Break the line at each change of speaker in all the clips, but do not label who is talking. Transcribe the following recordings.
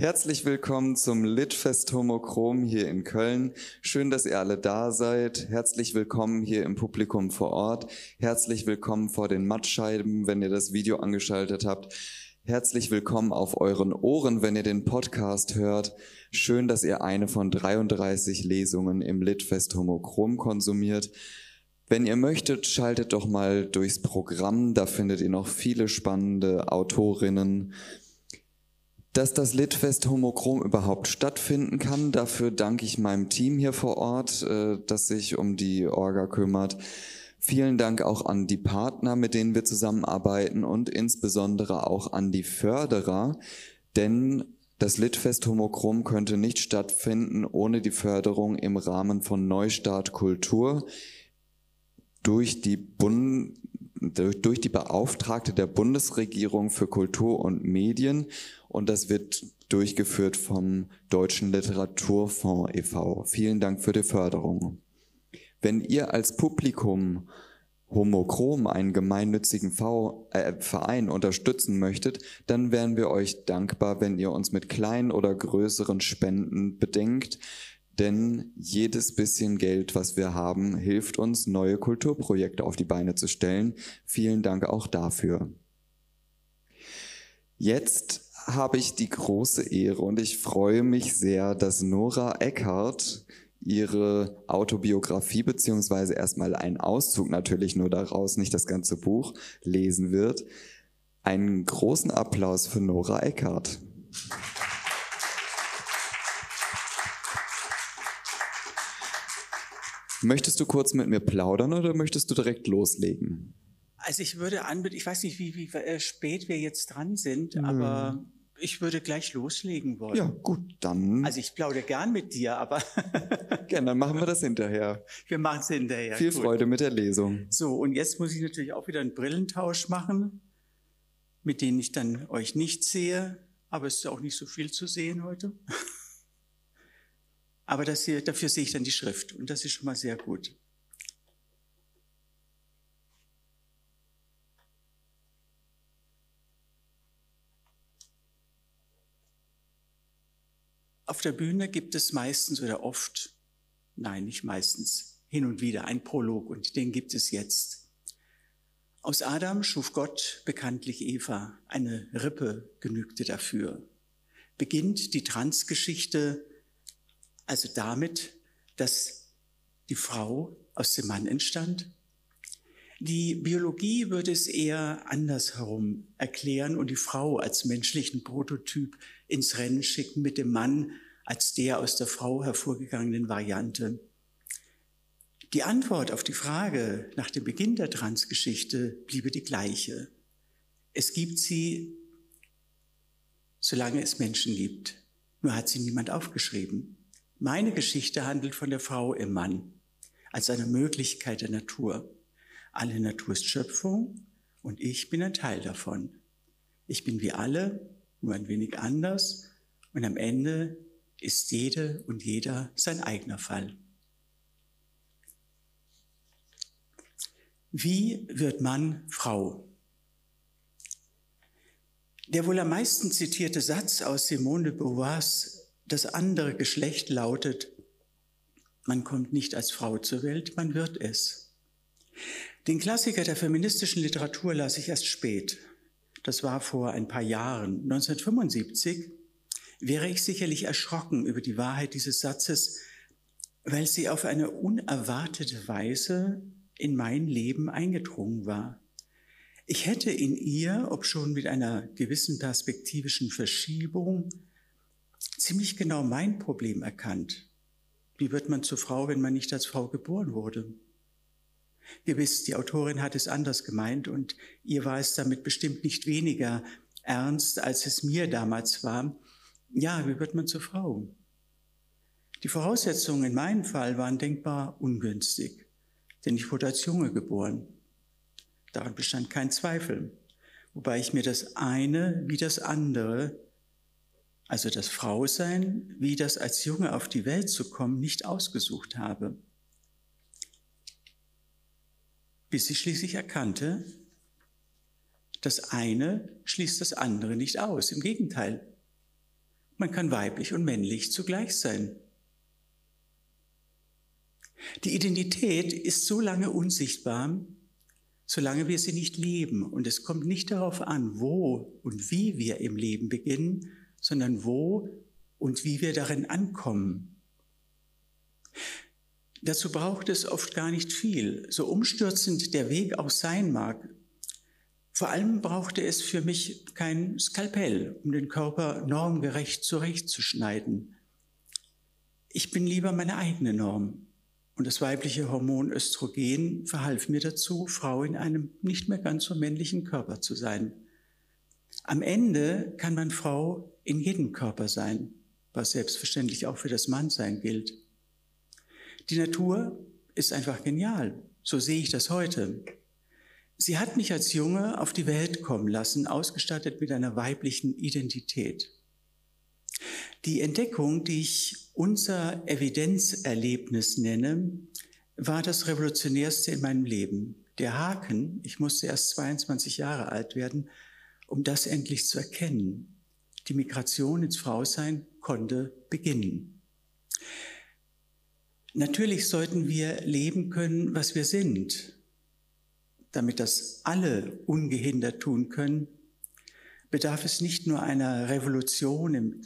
Herzlich willkommen zum Litfest Homochrom hier in Köln. Schön, dass ihr alle da seid. Herzlich willkommen hier im Publikum vor Ort. Herzlich willkommen vor den Mattscheiben, wenn ihr das Video angeschaltet habt. Herzlich willkommen auf euren Ohren, wenn ihr den Podcast hört. Schön, dass ihr eine von 33 Lesungen im Litfest Homochrom konsumiert. Wenn ihr möchtet, schaltet doch mal durchs Programm. Da findet ihr noch viele spannende Autorinnen, dass das Litfest Homochrom überhaupt stattfinden kann. Dafür danke ich meinem Team hier vor Ort, äh, das sich um die Orga kümmert. Vielen Dank auch an die Partner, mit denen wir zusammenarbeiten und insbesondere auch an die Förderer, denn das Litfest Homochrom könnte nicht stattfinden ohne die Förderung im Rahmen von Neustart Kultur durch die Bund durch die Beauftragte der Bundesregierung für Kultur und Medien und das wird durchgeführt vom Deutschen Literaturfonds e.V. Vielen Dank für die Förderung. Wenn ihr als Publikum Homochrom, einen gemeinnützigen v äh, Verein, unterstützen möchtet, dann wären wir euch dankbar, wenn ihr uns mit kleinen oder größeren Spenden bedenkt. Denn jedes bisschen Geld, was wir haben, hilft uns, neue Kulturprojekte auf die Beine zu stellen. Vielen Dank auch dafür. Jetzt habe ich die große Ehre und ich freue mich sehr, dass Nora Eckhardt ihre Autobiografie beziehungsweise erstmal einen Auszug natürlich nur daraus, nicht das ganze Buch lesen wird. Einen großen Applaus für Nora Eckhardt. Möchtest du kurz mit mir plaudern oder möchtest du direkt loslegen?
Also ich würde anbieten, ich weiß nicht, wie, wie äh, spät wir jetzt dran sind, hm. aber ich würde gleich loslegen wollen.
Ja, gut, dann.
Also ich plaudere gern mit dir, aber.
Gerne, dann machen wir das hinterher.
Wir machen es hinterher.
Viel gut. Freude mit der Lesung.
So, und jetzt muss ich natürlich auch wieder einen Brillentausch machen, mit denen ich dann euch nicht sehe, aber es ist auch nicht so viel zu sehen heute. Aber hier, dafür sehe ich dann die Schrift und das ist schon mal sehr gut. Auf der Bühne gibt es meistens oder oft, nein, nicht meistens, hin und wieder ein Prolog und den gibt es jetzt. Aus Adam schuf Gott bekanntlich Eva, eine Rippe genügte dafür. Beginnt die Transgeschichte also damit, dass die Frau aus dem Mann entstand. Die Biologie würde es eher andersherum erklären und die Frau als menschlichen Prototyp ins Rennen schicken mit dem Mann als der aus der Frau hervorgegangenen Variante. Die Antwort auf die Frage nach dem Beginn der Transgeschichte bliebe die gleiche. Es gibt sie, solange es Menschen gibt. Nur hat sie niemand aufgeschrieben. Meine Geschichte handelt von der Frau im Mann als einer Möglichkeit der Natur. Alle Natur ist Schöpfung und ich bin ein Teil davon. Ich bin wie alle, nur ein wenig anders und am Ende ist jede und jeder sein eigener Fall. Wie wird man Frau? Der wohl am meisten zitierte Satz aus Simone de Beauvoirs das andere Geschlecht lautet, man kommt nicht als Frau zur Welt, man wird es. Den Klassiker der feministischen Literatur las ich erst spät. Das war vor ein paar Jahren. 1975 wäre ich sicherlich erschrocken über die Wahrheit dieses Satzes, weil sie auf eine unerwartete Weise in mein Leben eingedrungen war. Ich hätte in ihr, ob schon mit einer gewissen perspektivischen Verschiebung, ziemlich genau mein Problem erkannt. Wie wird man zur Frau, wenn man nicht als Frau geboren wurde? Gewiss, die Autorin hat es anders gemeint und ihr war es damit bestimmt nicht weniger ernst, als es mir damals war. Ja, wie wird man zur Frau? Die Voraussetzungen in meinem Fall waren denkbar ungünstig, denn ich wurde als Junge geboren. Daran bestand kein Zweifel, wobei ich mir das eine wie das andere also das Frausein, wie das als Junge auf die Welt zu kommen, nicht ausgesucht habe. Bis ich schließlich erkannte, das eine schließt das andere nicht aus. Im Gegenteil, Man kann weiblich und männlich zugleich sein. Die Identität ist so lange unsichtbar, solange wir sie nicht leben. Und es kommt nicht darauf an, wo und wie wir im Leben beginnen, sondern wo und wie wir darin ankommen. Dazu braucht es oft gar nicht viel, so umstürzend der Weg auch sein mag. Vor allem brauchte es für mich kein Skalpell, um den Körper normgerecht zurechtzuschneiden. Ich bin lieber meine eigene Norm. Und das weibliche Hormon Östrogen verhalf mir dazu, Frau in einem nicht mehr ganz so männlichen Körper zu sein. Am Ende kann man Frau in jedem Körper sein, was selbstverständlich auch für das Mannsein gilt. Die Natur ist einfach genial. So sehe ich das heute. Sie hat mich als Junge auf die Welt kommen lassen, ausgestattet mit einer weiblichen Identität. Die Entdeckung, die ich unser Evidenzerlebnis nenne, war das revolutionärste in meinem Leben. Der Haken, ich musste erst 22 Jahre alt werden, um das endlich zu erkennen. Die Migration ins Frausein konnte beginnen. Natürlich sollten wir leben können, was wir sind. Damit das alle ungehindert tun können, bedarf es nicht nur einer Revolution im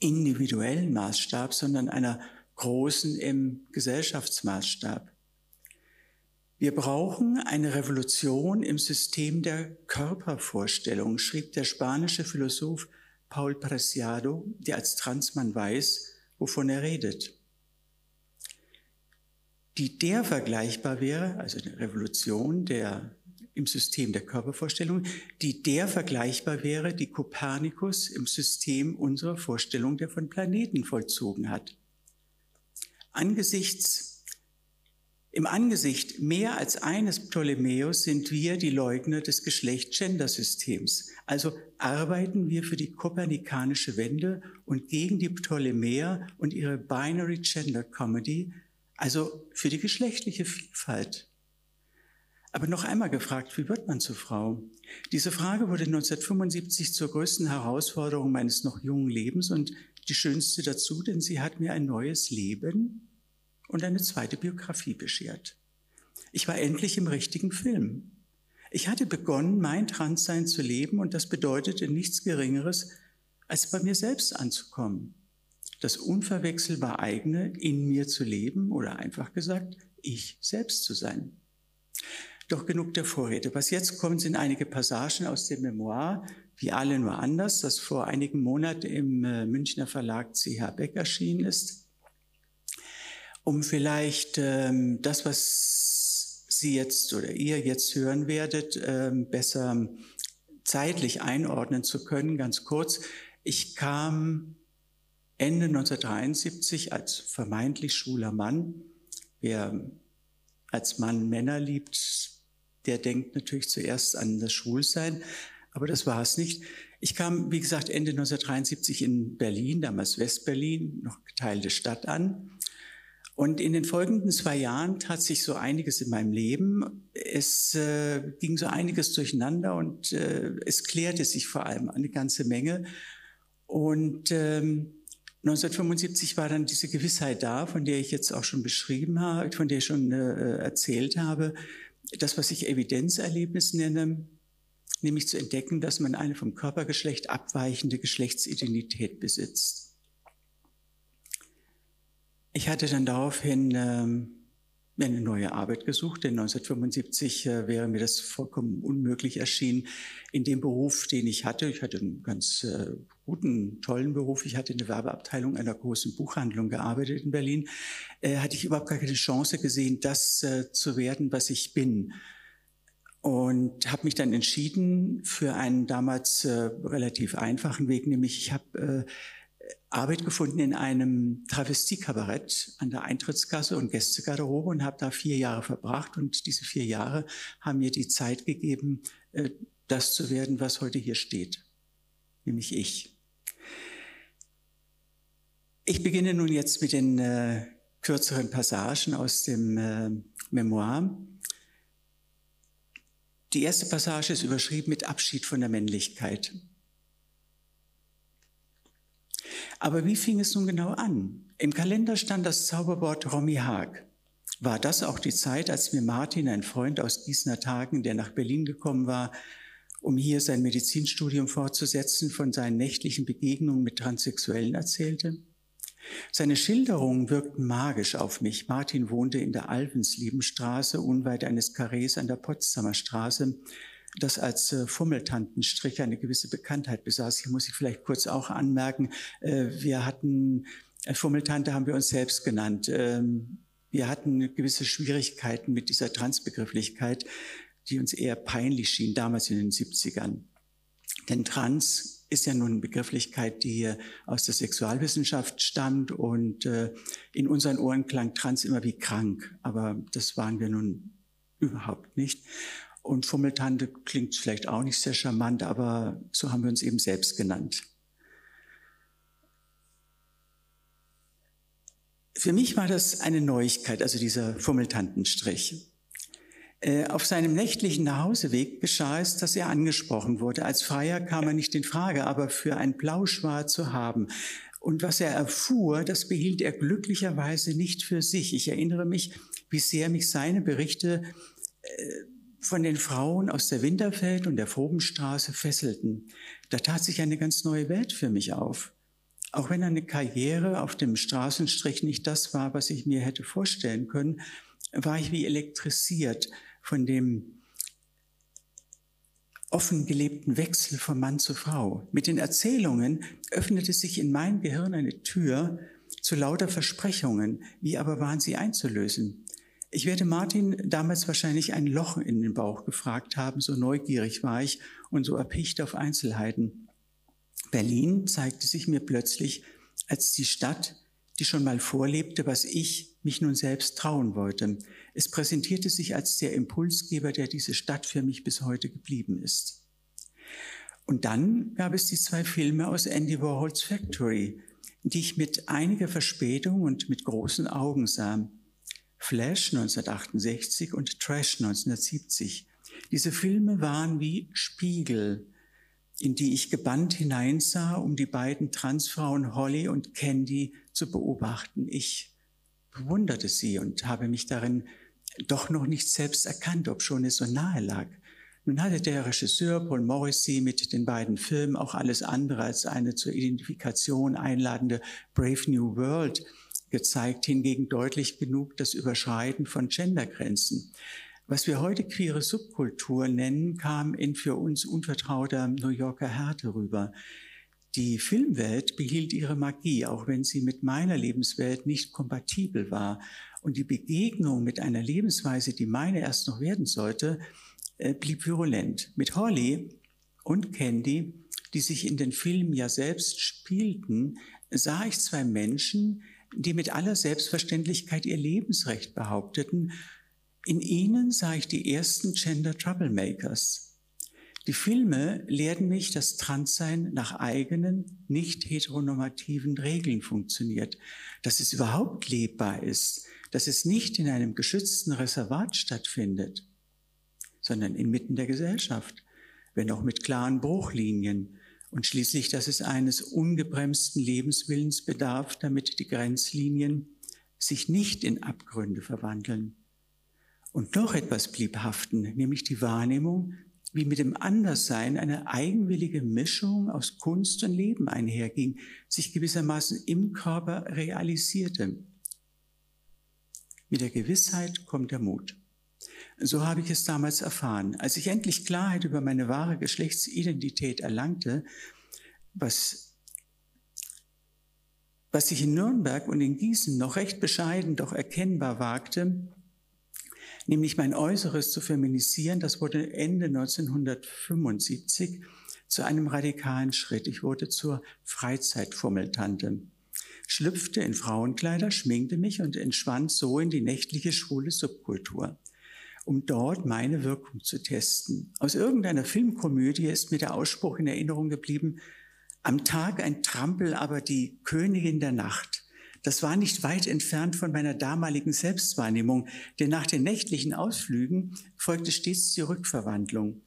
individuellen Maßstab, sondern einer großen im Gesellschaftsmaßstab. Wir brauchen eine Revolution im System der Körpervorstellung, schrieb der spanische Philosoph Paul Preciado, der als Transmann weiß, wovon er redet. Die der vergleichbar wäre, also eine Revolution der im System der Körpervorstellung, die der vergleichbar wäre, die Kopernikus im System unserer Vorstellung der von Planeten vollzogen hat. Angesichts, im Angesicht mehr als eines Ptolemäus sind wir die Leugner des Geschlecht-Gender-Systems. Also arbeiten wir für die kopernikanische Wende und gegen die Ptolemäer und ihre Binary Gender Comedy, also für die geschlechtliche Vielfalt. Aber noch einmal gefragt, wie wird man zur Frau? Diese Frage wurde 1975 zur größten Herausforderung meines noch jungen Lebens und die schönste dazu, denn sie hat mir ein neues Leben und eine zweite Biografie beschert. Ich war endlich im richtigen Film. Ich hatte begonnen, mein Transsein zu leben und das bedeutete nichts Geringeres, als bei mir selbst anzukommen. Das unverwechselbar eigene in mir zu leben oder einfach gesagt, ich selbst zu sein. Doch genug der Vorrede. Was jetzt kommt, sind einige Passagen aus dem Memoir, wie alle nur anders, das vor einigen Monaten im äh, Münchner Verlag CH Beck erschienen ist, um vielleicht ähm, das, was Sie jetzt oder ihr jetzt hören werdet, ähm, besser zeitlich einordnen zu können. Ganz kurz, ich kam Ende 1973 als vermeintlich schwuler Mann, wer als Mann Männer liebt, der denkt natürlich zuerst an das Schwulsein, aber das war es nicht. Ich kam, wie gesagt, Ende 1973 in Berlin, damals Westberlin, noch geteilte Stadt an. Und in den folgenden zwei Jahren tat sich so einiges in meinem Leben. Es äh, ging so einiges durcheinander und äh, es klärte sich vor allem eine ganze Menge. Und ähm, 1975 war dann diese Gewissheit da, von der ich jetzt auch schon beschrieben habe, von der ich schon äh, erzählt habe, das, was ich Evidenzerlebnis nenne, nämlich zu entdecken, dass man eine vom Körpergeschlecht abweichende Geschlechtsidentität besitzt. Ich hatte dann daraufhin ähm, eine neue Arbeit gesucht, denn 1975 äh, wäre mir das vollkommen unmöglich erschienen, in dem Beruf, den ich hatte. Ich hatte einen ganz äh, guten, tollen Beruf. Ich hatte in der Werbeabteilung einer großen Buchhandlung gearbeitet in Berlin. Äh, hatte ich überhaupt gar keine Chance gesehen, das zu werden, was ich bin. Und habe mich dann entschieden für einen damals relativ einfachen Weg, nämlich ich habe Arbeit gefunden in einem Travestiekabarett an der Eintrittskasse und Gästegarderobe und habe da vier Jahre verbracht. Und diese vier Jahre haben mir die Zeit gegeben, äh, das zu werden, was heute hier steht, nämlich ich. Ich beginne nun jetzt mit den äh, kürzeren Passagen aus dem äh, Memoir. Die erste Passage ist überschrieben mit Abschied von der Männlichkeit. Aber wie fing es nun genau an? Im Kalender stand das Zauberwort Romy Haag. War das auch die Zeit, als mir Martin, ein Freund aus Gießener Tagen, der nach Berlin gekommen war, um hier sein Medizinstudium fortzusetzen, von seinen nächtlichen Begegnungen mit Transsexuellen erzählte? Seine Schilderungen wirkten magisch auf mich. Martin wohnte in der Alvensliebenstraße, unweit eines Karrees an der Potsdamer Straße, das als äh, Fummeltantenstrich eine gewisse Bekanntheit besaß. Hier muss ich vielleicht kurz auch anmerken, äh, wir hatten, äh, Fummeltante haben wir uns selbst genannt. Ähm, wir hatten gewisse Schwierigkeiten mit dieser Transbegrifflichkeit, die uns eher peinlich schien, damals in den 70ern. Denn Trans ist ja nun eine Begrifflichkeit, die hier aus der Sexualwissenschaft stammt und äh, in unseren Ohren klang Trans immer wie krank, aber das waren wir nun überhaupt nicht. Und Fummeltante klingt vielleicht auch nicht sehr charmant, aber so haben wir uns eben selbst genannt. Für mich war das eine Neuigkeit, also dieser Fummeltantenstrich. Äh, auf seinem nächtlichen Nachhauseweg geschah es, dass er angesprochen wurde. Als Freier kam er nicht in Frage, aber für ein Plauschwar zu haben. Und was er erfuhr, das behielt er glücklicherweise nicht für sich. Ich erinnere mich, wie sehr mich seine Berichte äh, von den Frauen aus der Winterfeld und der Frobenstraße fesselten. Da tat sich eine ganz neue Welt für mich auf. Auch wenn eine Karriere auf dem Straßenstrich nicht das war, was ich mir hätte vorstellen können, war ich wie elektrisiert von dem offen gelebten Wechsel von Mann zu Frau. Mit den Erzählungen öffnete sich in mein Gehirn eine Tür zu lauter Versprechungen. Wie aber waren sie einzulösen? Ich werde Martin damals wahrscheinlich ein Loch in den Bauch gefragt haben, so neugierig war ich und so erpicht auf Einzelheiten. Berlin zeigte sich mir plötzlich als die Stadt, die schon mal vorlebte, was ich mich nun selbst trauen wollte. Es präsentierte sich als der Impulsgeber, der diese Stadt für mich bis heute geblieben ist. Und dann gab es die zwei Filme aus Andy Warhols Factory, die ich mit einiger Verspätung und mit großen Augen sah. Flash 1968 und Trash 1970. Diese Filme waren wie Spiegel, in die ich gebannt hineinsah, um die beiden Transfrauen Holly und Candy zu beobachten. Ich bewunderte sie und habe mich darin doch noch nicht selbst erkannt, ob schon es so nahe lag. Nun hatte der Regisseur Paul Morrissey mit den beiden Filmen auch alles andere als eine zur Identifikation einladende Brave New World gezeigt, hingegen deutlich genug das Überschreiten von Gendergrenzen. Was wir heute queere Subkultur nennen, kam in für uns unvertrauter New Yorker Härte rüber. Die Filmwelt behielt ihre Magie, auch wenn sie mit meiner Lebenswelt nicht kompatibel war. Und die Begegnung mit einer Lebensweise, die meine erst noch werden sollte, äh, blieb virulent. Mit Holly und Candy, die sich in den Filmen ja selbst spielten, sah ich zwei Menschen, die mit aller Selbstverständlichkeit ihr Lebensrecht behaupteten. In ihnen sah ich die ersten Gender Troublemakers. Die Filme lehrten mich, dass Transsein nach eigenen, nicht heteronormativen Regeln funktioniert, dass es überhaupt lebbar ist, dass es nicht in einem geschützten Reservat stattfindet, sondern inmitten der Gesellschaft, wenn auch mit klaren Bruchlinien, und schließlich, dass es eines ungebremsten Lebenswillens bedarf, damit die Grenzlinien sich nicht in Abgründe verwandeln. Und noch etwas blieb haften, nämlich die Wahrnehmung, wie mit dem Anderssein eine eigenwillige Mischung aus Kunst und Leben einherging, sich gewissermaßen im Körper realisierte. Mit der Gewissheit kommt der Mut. So habe ich es damals erfahren. Als ich endlich Klarheit über meine wahre Geschlechtsidentität erlangte, was, was ich in Nürnberg und in Gießen noch recht bescheiden, doch erkennbar wagte, nämlich mein Äußeres zu feminisieren, das wurde Ende 1975 zu einem radikalen Schritt. Ich wurde zur Freizeitfummeltante, schlüpfte in Frauenkleider, schminkte mich und entschwand so in die nächtliche schwule Subkultur um dort meine Wirkung zu testen. Aus irgendeiner Filmkomödie ist mir der Ausspruch in Erinnerung geblieben, am Tag ein Trampel, aber die Königin der Nacht. Das war nicht weit entfernt von meiner damaligen Selbstwahrnehmung, denn nach den nächtlichen Ausflügen folgte stets die Rückverwandlung.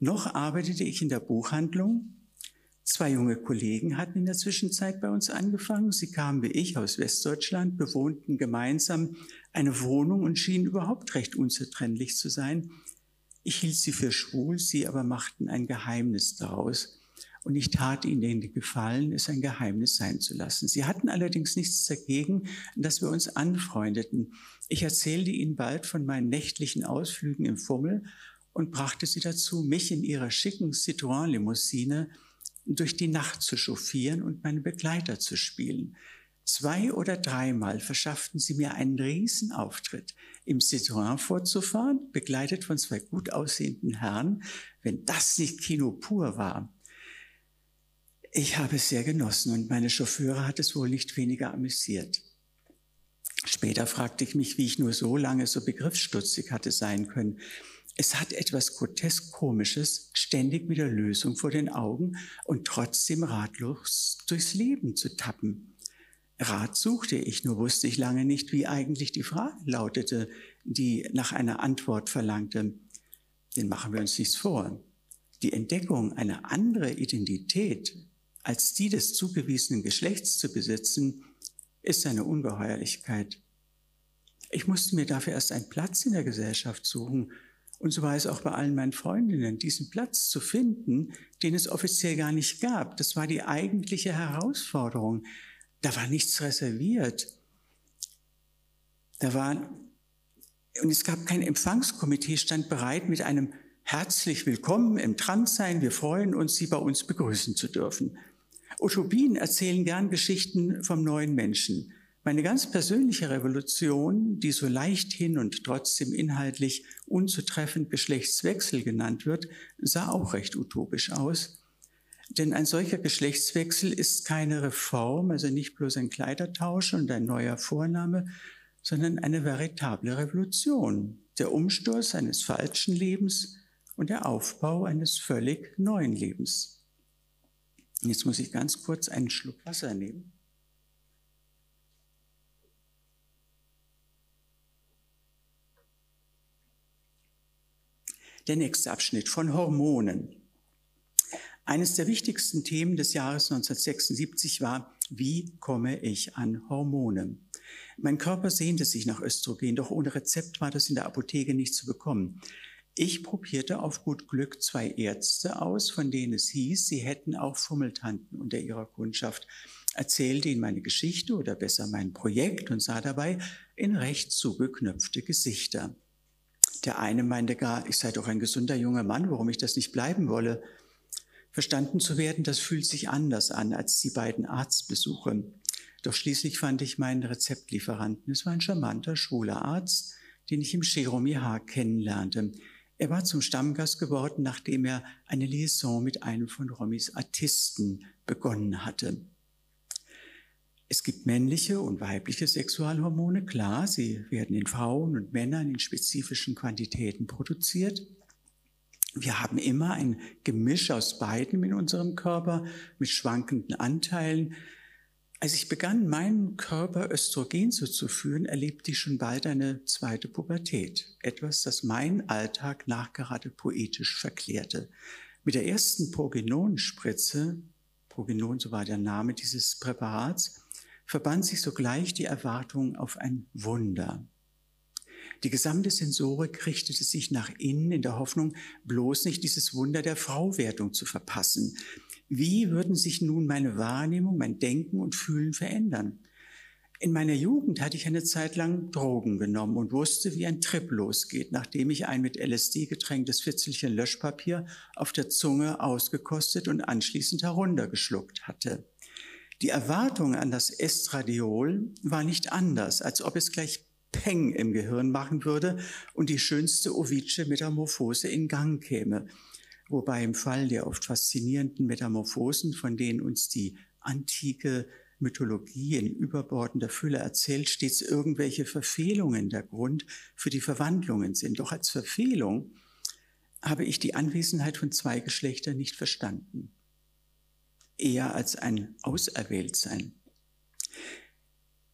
Noch arbeitete ich in der Buchhandlung, Zwei junge Kollegen hatten in der Zwischenzeit bei uns angefangen. Sie kamen wie ich aus Westdeutschland, bewohnten gemeinsam eine Wohnung und schienen überhaupt recht unzertrennlich zu sein. Ich hielt sie für schwul, sie aber machten ein Geheimnis daraus. Und ich tat ihnen den Gefallen, es ein Geheimnis sein zu lassen. Sie hatten allerdings nichts dagegen, dass wir uns anfreundeten. Ich erzählte ihnen bald von meinen nächtlichen Ausflügen im Fummel und brachte sie dazu, mich in ihrer schicken Citroën-Limousine durch die Nacht zu chauffieren und meine Begleiter zu spielen. Zwei oder dreimal verschafften sie mir einen Riesenauftritt, im Citroën vorzufahren, begleitet von zwei gut aussehenden Herren, wenn das nicht Kino pur war. Ich habe es sehr genossen und meine Chauffeure hat es wohl nicht weniger amüsiert. Später fragte ich mich, wie ich nur so lange so begriffsstutzig hatte sein können. Es hat etwas grotesk Komisches, ständig mit der Lösung vor den Augen und trotzdem ratlos durchs Leben zu tappen. Rat suchte ich, nur wusste ich lange nicht, wie eigentlich die Frage lautete, die nach einer Antwort verlangte. Den machen wir uns nichts vor. Die Entdeckung, eine andere Identität als die des zugewiesenen Geschlechts zu besitzen, ist eine Ungeheuerlichkeit. Ich musste mir dafür erst einen Platz in der Gesellschaft suchen, und so war es auch bei allen meinen Freundinnen, diesen Platz zu finden, den es offiziell gar nicht gab. Das war die eigentliche Herausforderung. Da war nichts reserviert. Da war, und es gab kein Empfangskomitee, stand bereit mit einem herzlich willkommen im Transsein. Wir freuen uns, Sie bei uns begrüßen zu dürfen. Utopien erzählen gern Geschichten vom neuen Menschen. Meine ganz persönliche Revolution, die so leichthin und trotzdem inhaltlich unzutreffend Geschlechtswechsel genannt wird, sah auch recht utopisch aus. Denn ein solcher Geschlechtswechsel ist keine Reform, also nicht bloß ein Kleidertausch und ein neuer Vorname, sondern eine veritable Revolution. Der Umsturz eines falschen Lebens und der Aufbau eines völlig neuen Lebens. Jetzt muss ich ganz kurz einen Schluck Wasser nehmen. Der nächste Abschnitt von Hormonen. Eines der wichtigsten Themen des Jahres 1976 war, wie komme ich an Hormone? Mein Körper sehnte sich nach Östrogen, doch ohne Rezept war das in der Apotheke nicht zu bekommen. Ich probierte auf gut Glück zwei Ärzte aus, von denen es hieß, sie hätten auch Fummeltanten unter ihrer Kundschaft, erzählte ihnen meine Geschichte oder besser mein Projekt und sah dabei in recht zugeknöpfte Gesichter. Der eine meinte gar, ich sei doch ein gesunder junger Mann, warum ich das nicht bleiben wolle. Verstanden zu werden, das fühlt sich anders an als die beiden Arztbesuche. Doch schließlich fand ich meinen Rezeptlieferanten. Es war ein charmanter, schwuler Arzt, den ich im Cheromi H. kennenlernte. Er war zum Stammgast geworden, nachdem er eine Liaison mit einem von Romis Artisten begonnen hatte. Es gibt männliche und weibliche Sexualhormone, klar, sie werden in Frauen und Männern in spezifischen Quantitäten produziert. Wir haben immer ein Gemisch aus beiden in unserem Körper mit schwankenden Anteilen. Als ich begann, meinen Körper Östrogen zuzuführen, erlebte ich schon bald eine zweite Pubertät. Etwas, das meinen Alltag nachgerade poetisch verklärte. Mit der ersten Progenonspritze, Progenon, so war der Name dieses Präparats, verband sich sogleich die Erwartung auf ein Wunder. Die gesamte Sensorik richtete sich nach innen in der Hoffnung, bloß nicht dieses Wunder der Frauwertung zu verpassen. Wie würden sich nun meine Wahrnehmung, mein Denken und Fühlen verändern? In meiner Jugend hatte ich eine Zeit lang Drogen genommen und wusste, wie ein Trip losgeht, nachdem ich ein mit LSD getränktes Fitzelchen Löschpapier auf der Zunge ausgekostet und anschließend heruntergeschluckt hatte. Die Erwartung an das Estradiol war nicht anders, als ob es gleich Peng im Gehirn machen würde und die schönste Ovidsche Metamorphose in Gang käme. Wobei im Fall der oft faszinierenden Metamorphosen, von denen uns die antike Mythologie in überbordender Fülle erzählt, stets irgendwelche Verfehlungen der Grund für die Verwandlungen sind. Doch als Verfehlung habe ich die Anwesenheit von zwei Geschlechtern nicht verstanden eher als ein Auserwähltsein.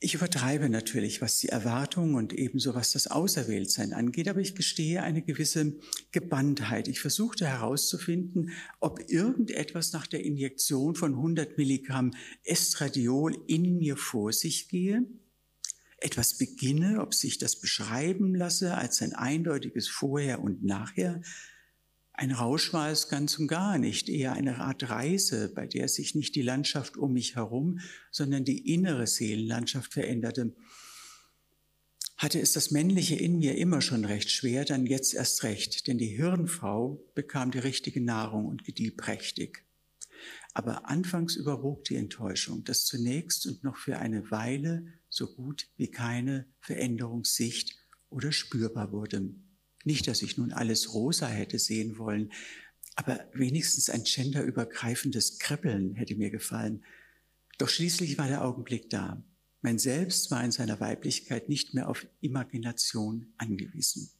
Ich übertreibe natürlich, was die Erwartung und ebenso was das Auserwähltsein angeht, aber ich gestehe eine gewisse Gebandtheit. Ich versuchte herauszufinden, ob irgendetwas nach der Injektion von 100 Milligramm Estradiol in mir vor sich gehe, etwas beginne, ob sich das beschreiben lasse als ein eindeutiges Vorher und Nachher, ein Rausch war es ganz und gar nicht, eher eine Art Reise, bei der sich nicht die Landschaft um mich herum, sondern die innere Seelenlandschaft veränderte. Hatte es das Männliche in mir immer schon recht schwer, dann jetzt erst recht, denn die Hirnfrau bekam die richtige Nahrung und gedieh prächtig. Aber anfangs überwog die Enttäuschung, dass zunächst und noch für eine Weile so gut wie keine Veränderungssicht oder spürbar wurde. Nicht, dass ich nun alles rosa hätte sehen wollen, aber wenigstens ein genderübergreifendes Kribbeln hätte mir gefallen. Doch schließlich war der Augenblick da. Mein Selbst war in seiner Weiblichkeit nicht mehr auf Imagination angewiesen.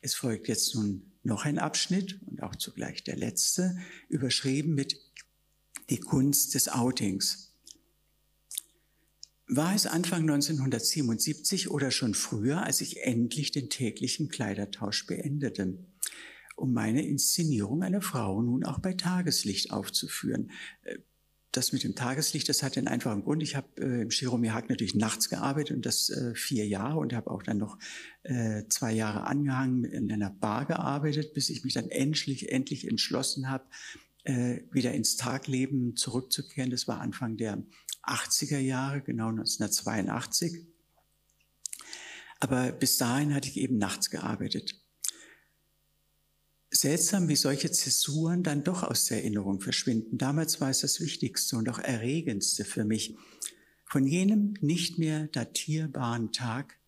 Es folgt jetzt nun noch ein Abschnitt und auch zugleich der letzte, überschrieben mit Die Kunst des Outings war es Anfang 1977 oder schon früher, als ich endlich den täglichen Kleidertausch beendete, um meine Inszenierung einer Frau nun auch bei Tageslicht aufzuführen. Äh, das mit dem Tageslicht, das hat den einfachen Grund. Ich habe äh, im Chiromihag natürlich nachts gearbeitet und das äh, vier Jahre und habe auch dann noch äh, zwei Jahre angehangen in einer Bar gearbeitet, bis ich mich dann endlich, endlich entschlossen habe, äh, wieder ins Tagleben zurückzukehren. Das war Anfang der 80er Jahre, genau 1982. Aber bis dahin hatte ich eben nachts gearbeitet. Seltsam, wie solche Zäsuren dann doch aus der Erinnerung verschwinden. Damals war es das Wichtigste und auch Erregendste für mich. Von jenem nicht mehr datierbaren Tag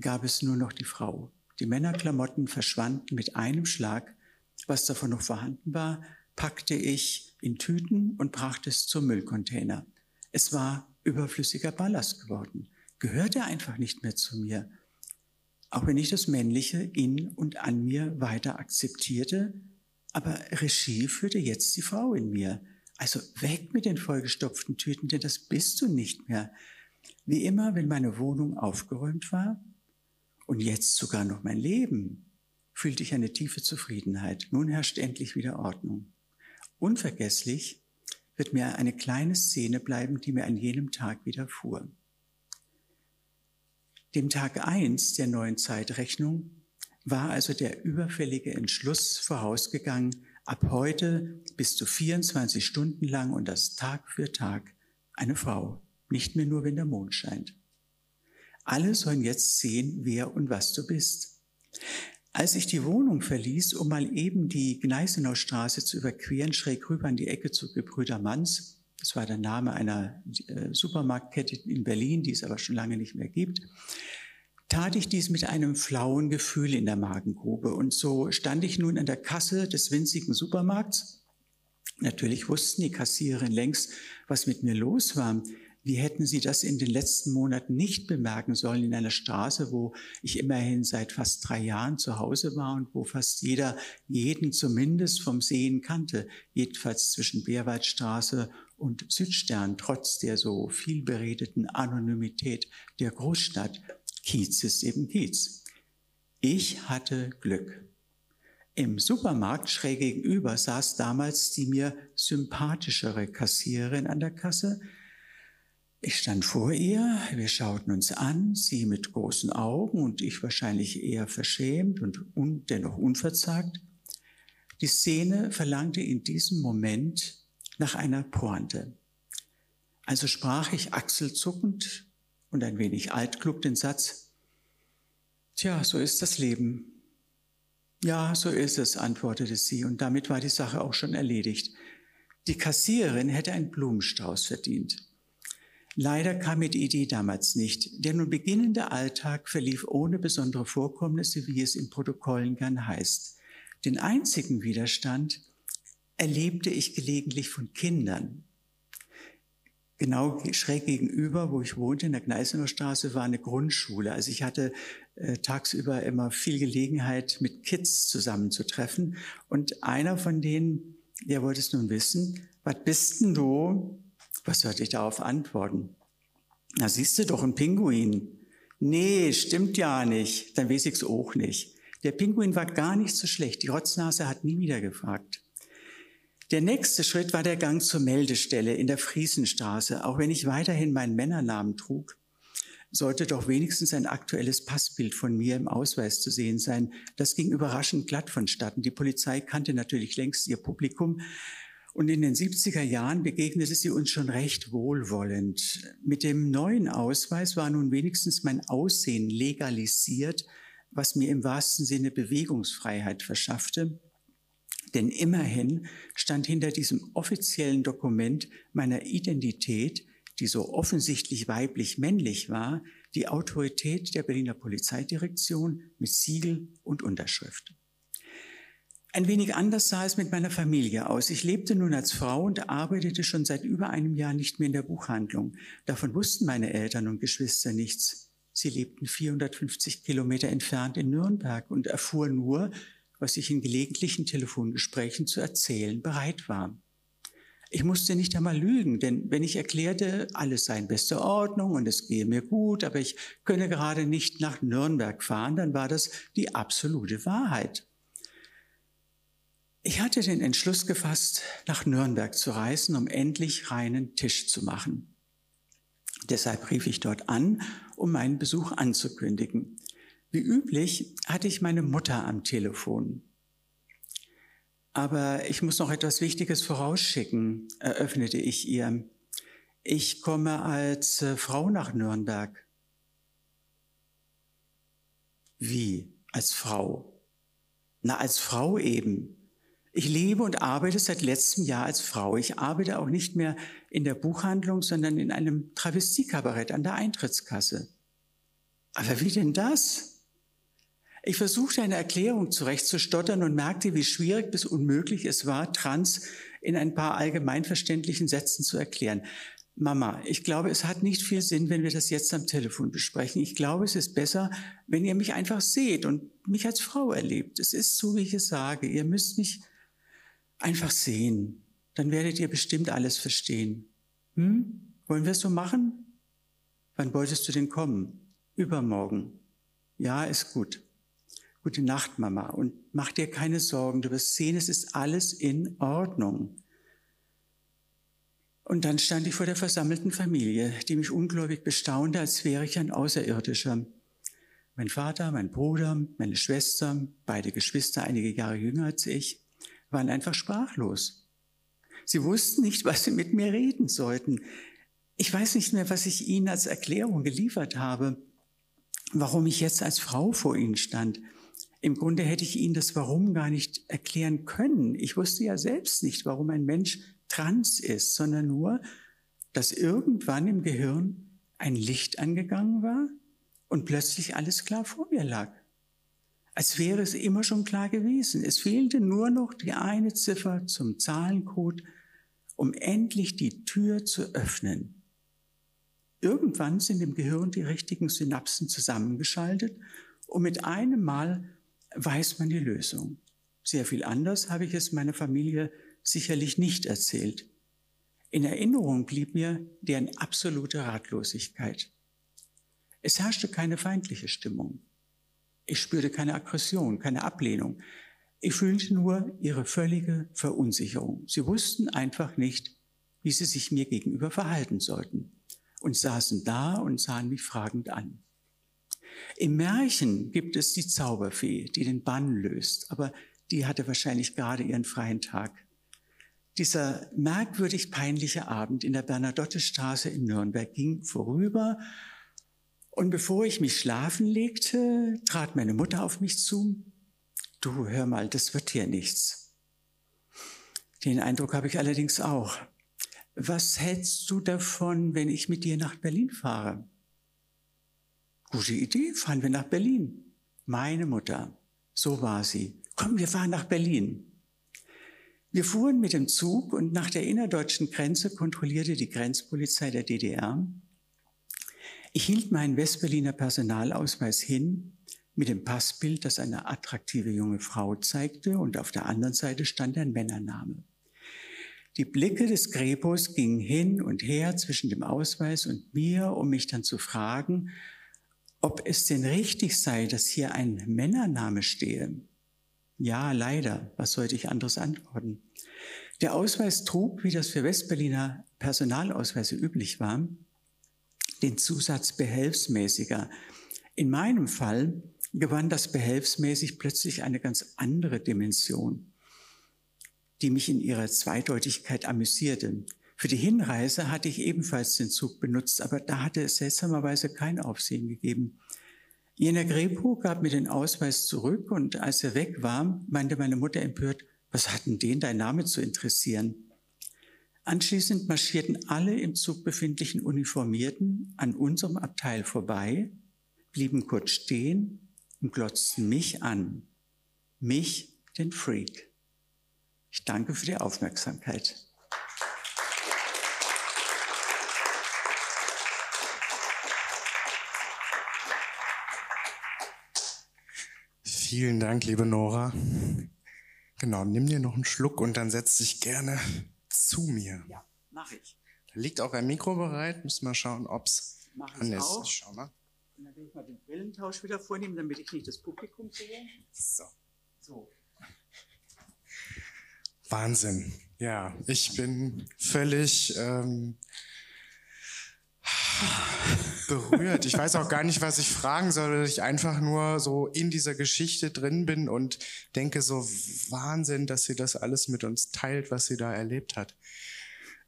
gab es nur noch die Frau. Die Männerklamotten verschwanden mit einem Schlag. Was davon noch vorhanden war, packte ich in Tüten und brachte es zum Müllcontainer. Es war überflüssiger Ballast geworden, gehörte einfach nicht mehr zu mir. Auch wenn ich das Männliche in und an mir weiter akzeptierte, aber Regie führte jetzt die Frau in mir. Also weg mit den vollgestopften Tüten, denn das bist du nicht mehr. Wie immer, wenn meine Wohnung aufgeräumt war und jetzt sogar noch mein Leben, fühlte ich eine tiefe Zufriedenheit. Nun herrscht endlich wieder Ordnung. Unvergesslich wird mir eine kleine Szene bleiben, die mir an jenem Tag widerfuhr. Dem Tag eins der neuen Zeitrechnung war also der überfällige Entschluss vorausgegangen, ab heute bis zu 24 Stunden lang und das Tag für Tag eine Frau, nicht mehr nur, wenn der Mond scheint. Alle sollen jetzt sehen, wer und was du bist. Als ich die Wohnung verließ, um mal eben die Gneisenaustraße zu überqueren, schräg rüber an die Ecke zu Gebrüder Manns, das war der Name einer äh, Supermarktkette in Berlin, die es aber schon lange nicht mehr gibt, tat ich dies mit einem flauen Gefühl in der Magengrube. Und so stand ich nun an der Kasse des winzigen Supermarkts. Natürlich wussten die Kassiererin längst, was mit mir los war. Wie hätten Sie das in den letzten Monaten nicht bemerken sollen in einer Straße, wo ich immerhin seit fast drei Jahren zu Hause war und wo fast jeder jeden zumindest vom Sehen kannte, jedenfalls zwischen Beerwaldstraße und Südstern, trotz der so viel beredeten Anonymität der Großstadt. Kiez ist eben Kiez. Ich hatte Glück. Im Supermarkt schräg gegenüber saß damals die mir sympathischere Kassiererin an der Kasse, ich stand vor ihr, wir schauten uns an, sie mit großen Augen und ich wahrscheinlich eher verschämt und un dennoch unverzagt. Die Szene verlangte in diesem Moment nach einer Pointe. Also sprach ich achselzuckend und ein wenig altklug den Satz, Tja, so ist das Leben. Ja, so ist es, antwortete sie, und damit war die Sache auch schon erledigt. Die Kassiererin hätte einen Blumenstrauß verdient. Leider kam mir die Idee damals nicht. Der nun beginnende Alltag verlief ohne besondere Vorkommnisse, wie es in Protokollen gern heißt. Den einzigen Widerstand erlebte ich gelegentlich von Kindern. Genau schräg gegenüber, wo ich wohnte, in der Gneisener Straße, war eine Grundschule. Also ich hatte äh, tagsüber immer viel Gelegenheit, mit Kids zusammenzutreffen. Und einer von denen, der wollte es nun wissen, was bist denn du? Was sollte ich darauf antworten? Na, siehst du doch, ein Pinguin. Nee, stimmt ja nicht. Dann weiß ich's auch nicht. Der Pinguin war gar nicht so schlecht. Die Rotznase hat nie wieder gefragt. Der nächste Schritt war der Gang zur Meldestelle in der Friesenstraße. Auch wenn ich weiterhin meinen Männernamen trug, sollte doch wenigstens ein aktuelles Passbild von mir im Ausweis zu sehen sein. Das ging überraschend glatt vonstatten. Die Polizei kannte natürlich längst ihr Publikum. Und in den 70er Jahren begegnete sie uns schon recht wohlwollend. Mit dem neuen Ausweis war nun wenigstens mein Aussehen legalisiert, was mir im wahrsten Sinne Bewegungsfreiheit verschaffte. Denn immerhin stand hinter diesem offiziellen Dokument meiner Identität, die so offensichtlich weiblich-männlich war, die Autorität der Berliner Polizeidirektion mit Siegel und Unterschrift. Ein wenig anders sah es mit meiner Familie aus. Ich lebte nun als Frau und arbeitete schon seit über einem Jahr nicht mehr in der Buchhandlung. Davon wussten meine Eltern und Geschwister nichts. Sie lebten 450 Kilometer entfernt in Nürnberg und erfuhren nur, was ich in gelegentlichen Telefongesprächen zu erzählen bereit war. Ich musste nicht einmal lügen, denn wenn ich erklärte, alles sei in bester Ordnung und es gehe mir gut, aber ich könne gerade nicht nach Nürnberg fahren, dann war das die absolute Wahrheit. Ich hatte den Entschluss gefasst, nach Nürnberg zu reisen, um endlich reinen Tisch zu machen. Deshalb rief ich dort an, um meinen Besuch anzukündigen. Wie üblich hatte ich meine Mutter am Telefon. Aber ich muss noch etwas Wichtiges vorausschicken, eröffnete ich ihr. Ich komme als äh, Frau nach Nürnberg. Wie? Als Frau? Na, als Frau eben. Ich lebe und arbeite seit letztem Jahr als Frau. Ich arbeite auch nicht mehr in der Buchhandlung, sondern in einem Travestiekabarett an der Eintrittskasse. Aber wie denn das? Ich versuchte eine Erklärung zurechtzustottern und merkte, wie schwierig bis unmöglich es war, Trans in ein paar allgemeinverständlichen Sätzen zu erklären. Mama, ich glaube, es hat nicht viel Sinn, wenn wir das jetzt am Telefon besprechen. Ich glaube, es ist besser, wenn ihr mich einfach seht und mich als Frau erlebt. Es ist so, wie ich es sage. Ihr müsst mich einfach sehen. Dann werdet ihr bestimmt alles verstehen. Hm? Wollen wir es so machen? Wann wolltest du denn kommen? Übermorgen. Ja, ist gut. Gute Nacht, Mama, und mach dir keine Sorgen, du wirst sehen, es ist alles in Ordnung. Und dann stand ich vor der versammelten Familie, die mich ungläubig bestaunte, als wäre ich ein Außerirdischer. Mein Vater, mein Bruder, meine Schwester, beide Geschwister einige Jahre jünger als ich, waren einfach sprachlos. Sie wussten nicht, was sie mit mir reden sollten. Ich weiß nicht mehr, was ich ihnen als Erklärung geliefert habe, warum ich jetzt als Frau vor ihnen stand. Im Grunde hätte ich Ihnen das Warum gar nicht erklären können. Ich wusste ja selbst nicht, warum ein Mensch trans ist, sondern nur, dass irgendwann im Gehirn ein Licht angegangen war und plötzlich alles klar vor mir lag. Als wäre es immer schon klar gewesen. Es fehlte nur noch die eine Ziffer zum Zahlencode, um endlich die Tür zu öffnen. Irgendwann sind im Gehirn die richtigen Synapsen zusammengeschaltet und mit einem Mal weiß man die Lösung. Sehr viel anders habe ich es meiner Familie sicherlich nicht erzählt. In Erinnerung blieb mir deren absolute Ratlosigkeit. Es herrschte keine feindliche Stimmung. Ich spürte keine Aggression, keine Ablehnung. Ich fühlte nur ihre völlige Verunsicherung. Sie wussten einfach nicht, wie sie sich mir gegenüber verhalten sollten und saßen da und sahen mich fragend an. Im Märchen gibt es die Zauberfee, die den Bann löst, aber die hatte wahrscheinlich gerade ihren freien Tag. Dieser merkwürdig peinliche Abend in der Bernadottestraße in Nürnberg ging vorüber und bevor ich mich schlafen legte, trat meine Mutter auf mich zu. Du, hör mal, das wird hier nichts. Den Eindruck habe ich allerdings auch. Was hältst du davon, wenn ich mit dir nach Berlin fahre? Gute Idee, fahren wir nach Berlin. Meine Mutter, so war sie. Komm, wir fahren nach Berlin. Wir fuhren mit dem Zug und nach der innerdeutschen Grenze kontrollierte die Grenzpolizei der DDR. Ich hielt meinen Westberliner Personalausweis hin mit dem Passbild, das eine attraktive junge Frau zeigte und auf der anderen Seite stand ein Männername. Die Blicke des Grepos gingen hin und her zwischen dem Ausweis und mir, um mich dann zu fragen, ob es denn richtig sei, dass hier ein Männername stehe. Ja, leider. Was sollte ich anderes antworten? Der Ausweis trug, wie das für Westberliner Personalausweise üblich war, den Zusatz behelfsmäßiger. In meinem Fall gewann das behelfsmäßig plötzlich eine ganz andere Dimension die mich in ihrer Zweideutigkeit amüsierte. Für die Hinreise hatte ich ebenfalls den Zug benutzt, aber da hatte es seltsamerweise kein Aufsehen gegeben. Jener Grepo gab mir den Ausweis zurück und als er weg war, meinte meine Mutter empört, was hatten den dein Name zu interessieren? Anschließend marschierten alle im Zug befindlichen Uniformierten an unserem Abteil vorbei, blieben kurz stehen und glotzten mich an. Mich, den Freak. Ich danke für die Aufmerksamkeit.
Vielen Dank, liebe Nora. Genau, nimm dir noch einen Schluck und dann setz dich gerne zu mir.
Ja, mache ich.
Da liegt auch ein Mikro bereit. Müssen wir schauen, ob es
an ist.
Auch. Schau mal.
Und dann will ich mal den Brillentausch wieder vornehmen, damit ich nicht das Publikum sehe.
So. So. Wahnsinn. Ja, ich bin völlig ähm, berührt. Ich weiß auch gar nicht, was ich fragen soll, dass ich einfach nur so in dieser Geschichte drin bin und denke so Wahnsinn, dass sie das alles mit uns teilt, was sie da erlebt hat.